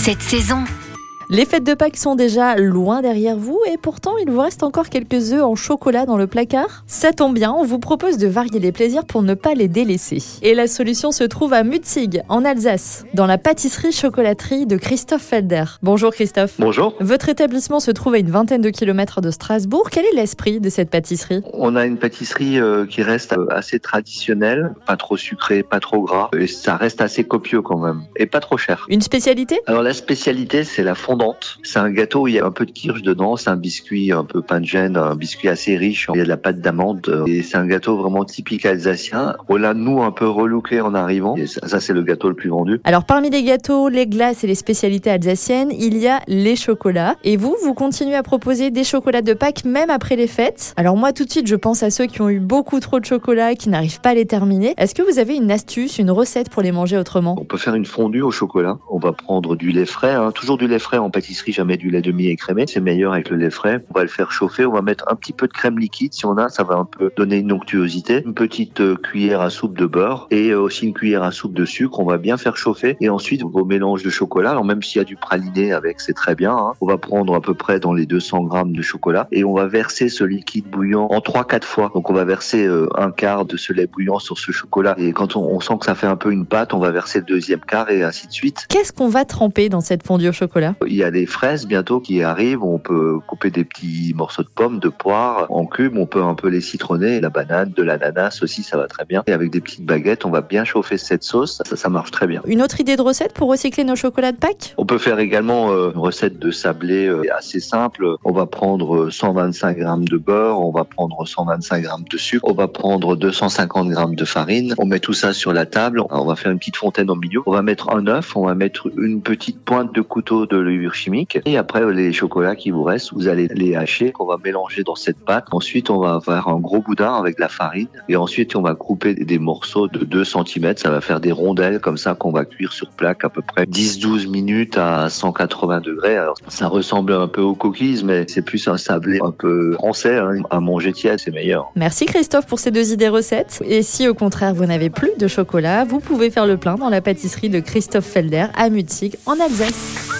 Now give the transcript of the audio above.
cette saison. Les fêtes de Pâques sont déjà loin derrière vous et pourtant il vous reste encore quelques œufs en chocolat dans le placard. Ça tombe bien, on vous propose de varier les plaisirs pour ne pas les délaisser. Et la solution se trouve à Mutzig, en Alsace, dans la pâtisserie chocolaterie de Christophe Felder. Bonjour Christophe. Bonjour. Votre établissement se trouve à une vingtaine de kilomètres de Strasbourg. Quel est l'esprit de cette pâtisserie? On a une pâtisserie euh, qui reste euh, assez traditionnelle, pas trop sucrée, pas trop gras, et ça reste assez copieux quand même, et pas trop cher. Une spécialité? Alors la spécialité, c'est la fondante. C'est un gâteau où il y a un peu de kirsch dedans, c'est un biscuit un peu pain de gêne, un biscuit assez riche, il y a de la pâte d'amande, euh, et c'est un gâteau vraiment typique alsacien. On l'a, nous, un peu relooké en arrivant, et ça, ça, c'est le gâteau le plus vendu. Alors parmi les gâteaux, les glaces et les spécialités alsaciennes, il y a les chocolats. Et vous, vous continuez à proposer des chocolats de Pâques même après les fêtes. Alors moi, tout de suite, je pense à ceux qui ont eu beaucoup trop de chocolat, qui n'arrivent pas à les terminer. Est-ce que vous avez une astuce, une recette pour les manger autrement? On peut faire une fondue au chocolat. On va prendre du lait frais, hein, toujours du lait frais en pâtisserie, jamais du lait demi-écrémé. C'est meilleur avec le lait frais. On va le faire chauffer. On va mettre un petit peu de crème liquide si on a. Ça va un peu donner une onctuosité. Une petite euh, cuillère à soupe de beurre et euh, aussi une cuillère à soupe de sucre. On va bien faire chauffer. Et ensuite, vos mélanges de chocolat. Alors même s'il y a du praliné avec, c'est très bien. Hein. On va prendre à peu près dans les 200 grammes de chocolat et on va verser ce liquide bouillant en 3-4 fois. Donc on va verser euh, un quart de ce lait bouillant sur ce chocolat. Et quand on, on sent que ça fait un peu une pâte, on va verser le deuxième quart et ainsi de suite. Qu'est-ce qu'on va tremper dans cette fondue au chocolat? Il y a des fraises bientôt qui arrivent. On peut couper des petits morceaux de pommes, de poire en cubes. On peut un peu les citronner. La banane, de l'ananas aussi, ça va très bien. Et avec des petites baguettes, on va bien chauffer cette sauce. Ça, ça marche très bien. Une autre idée de recette pour recycler nos chocolats de Pâques? On peut faire également euh, une recette de sablé euh, assez simple. On va prendre 125 grammes de beurre, on va prendre 125 grammes de sucre, on va prendre 250 grammes de farine. On met tout ça sur la table. On va faire une petite fontaine au milieu. On va mettre un œuf, on va mettre une petite pointe de couteau de levure chimique. Et après, les chocolats qui vous restent, vous allez les hacher, qu'on va mélanger dans cette pâte. Ensuite, on va faire un gros boudin avec la farine. Et ensuite, on va couper des morceaux de 2 cm. Ça va faire des rondelles comme ça qu'on va cuire sur plaque à peu près 10-12 minutes à 180 degrés. Alors, ça ressemble un peu aux cookies, mais c'est plus un sablé un peu français. Hein. À manger tiède, c'est meilleur. Merci Christophe pour ces deux idées recettes. Et si au contraire vous n'avez plus de chocolat, vous pouvez faire le plein dans la pâtisserie de Christophe Felder à Mutzig en Alsace.